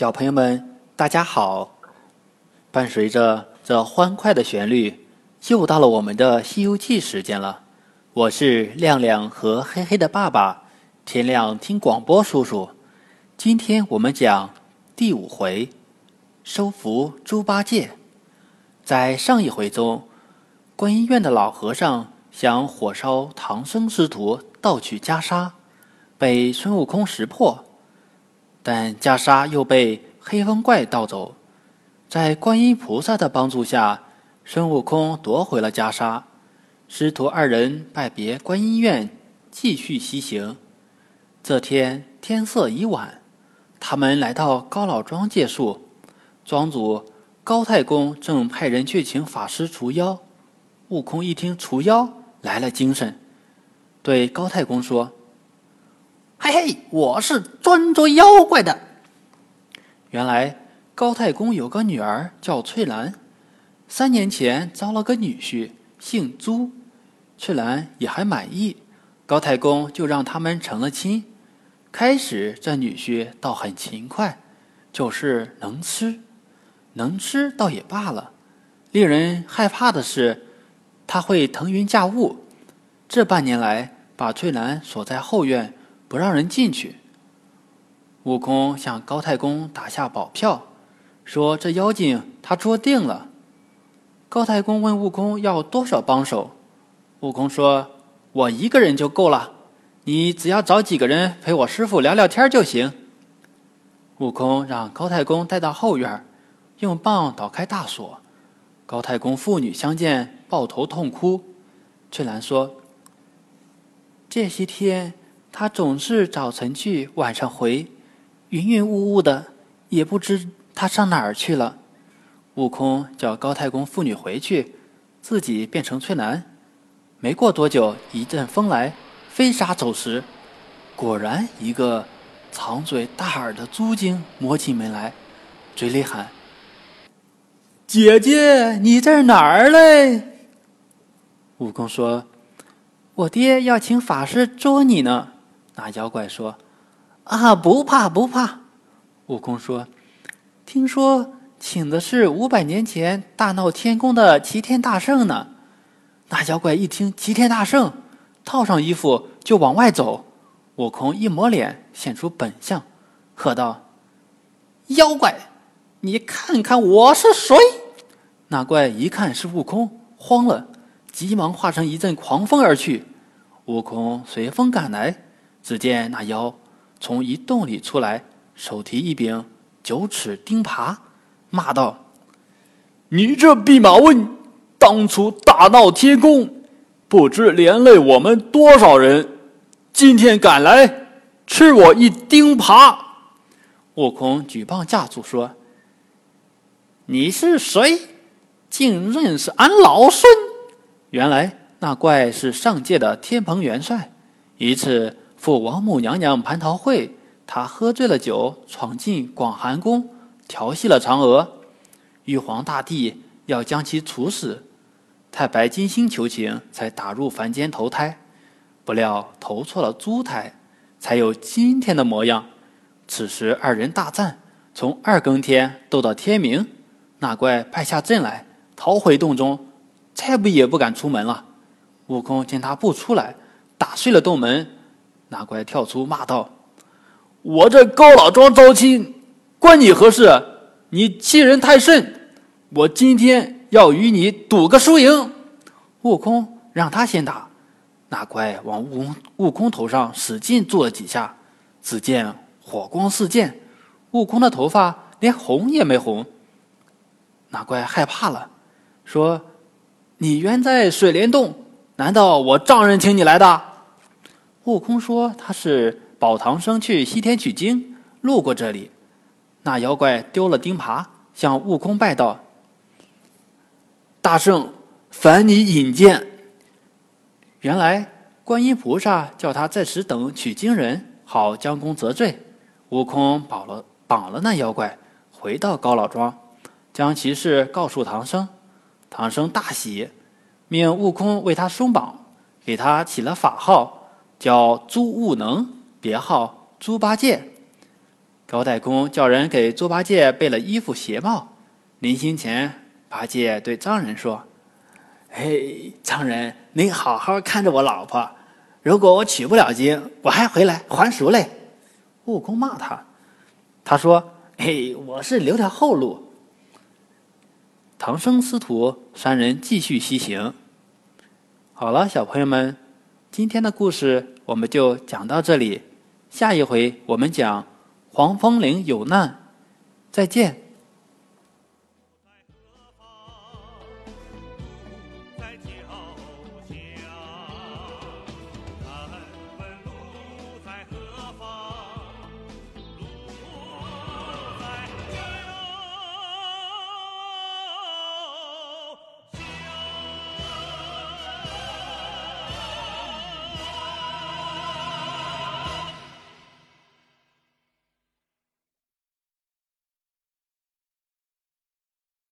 小朋友们，大家好！伴随着这欢快的旋律，又到了我们的《西游记》时间了。我是亮亮和黑黑的爸爸，天亮听广播叔叔。今天我们讲第五回，收服猪八戒。在上一回中，观音院的老和尚想火烧唐僧师徒，盗取袈裟，被孙悟空识破。但袈裟又被黑风怪盗走，在观音菩萨的帮助下，孙悟空夺回了袈裟。师徒二人拜别观音院，继续西行。这天天色已晚，他们来到高老庄借宿。庄主高太公正派人去请法师除妖。悟空一听除妖来了精神，对高太公说。嘿嘿，我是专捉妖怪的。原来高太公有个女儿叫翠兰，三年前招了个女婿，姓朱。翠兰也还满意，高太公就让他们成了亲。开始这女婿倒很勤快，就是能吃，能吃倒也罢了。令人害怕的是，他会腾云驾雾。这半年来，把翠兰锁在后院。不让人进去。悟空向高太公打下保票，说：“这妖精他捉定了。”高太公问悟空要多少帮手，悟空说：“我一个人就够了，你只要找几个人陪我师傅聊聊天就行。”悟空让高太公带到后院，用棒捣开大锁。高太公父女相见，抱头痛哭。翠兰说：“这些天……”他总是早晨去，晚上回，云云雾雾的，也不知他上哪儿去了。悟空叫高太公父女回去，自己变成翠兰。没过多久，一阵风来，飞沙走石，果然一个长嘴大耳的猪精摸进门来，嘴里喊：“姐姐，你在哪儿嘞？”悟空说：“我爹要请法师捉你呢。”那妖怪说：“啊，不怕不怕。”悟空说：“听说请的是五百年前大闹天宫的齐天大圣呢。”那妖怪一听齐天大圣，套上衣服就往外走。悟空一抹脸，现出本相，喝道：“妖怪，你看看我是谁？”那怪一看是悟空，慌了，急忙化成一阵狂风而去。悟空随风赶来。只见那妖从一洞里出来，手提一柄九齿钉耙，骂道：“你这弼马温，当初大闹天宫，不知连累我们多少人，今天赶来吃我一钉耙！”悟空举棒架住说：“你是谁？竟认识俺老孙？”原来那怪是上界的天蓬元帅，一次。赴王母娘娘蟠桃会，他喝醉了酒，闯进广寒宫，调戏了嫦娥。玉皇大帝要将其处死，太白金星求情，才打入凡间投胎。不料投错了猪胎，才有今天的模样。此时二人大战，从二更天斗到天明，那怪败下阵来，逃回洞中，再不也不敢出门了。悟空见他不出来，打碎了洞门。那怪跳出骂道：“我这高老庄招亲，关你何事？你欺人太甚！我今天要与你赌个输赢。”悟空让他先打，那怪往悟空悟空头上使劲做了几下，只见火光四溅，悟空的头发连红也没红。那怪害怕了，说：“你原在水帘洞，难道我丈人请你来的？”悟空说：“他是保唐僧去西天取经，路过这里。”那妖怪丢了钉耙，向悟空拜道：“大圣，烦你引荐。”原来观音菩萨叫他在此等取经人，好将功折罪。悟空绑了绑了那妖怪，回到高老庄，将其事告诉唐僧。唐僧大喜，命悟空为他松绑，给他起了法号。叫朱悟能，别号猪八戒。高太公叫人给猪八戒备了衣服鞋帽。临行前，八戒对藏人说：“嘿，藏人，您好好看着我老婆，如果我取不了经，我还回来还俗嘞。”悟空骂他，他说：“嘿，我是留条后路。”唐僧师徒三人继续西行。好了，小朋友们，今天的故事我们就讲到这里。下一回我们讲黄风岭有难，再见。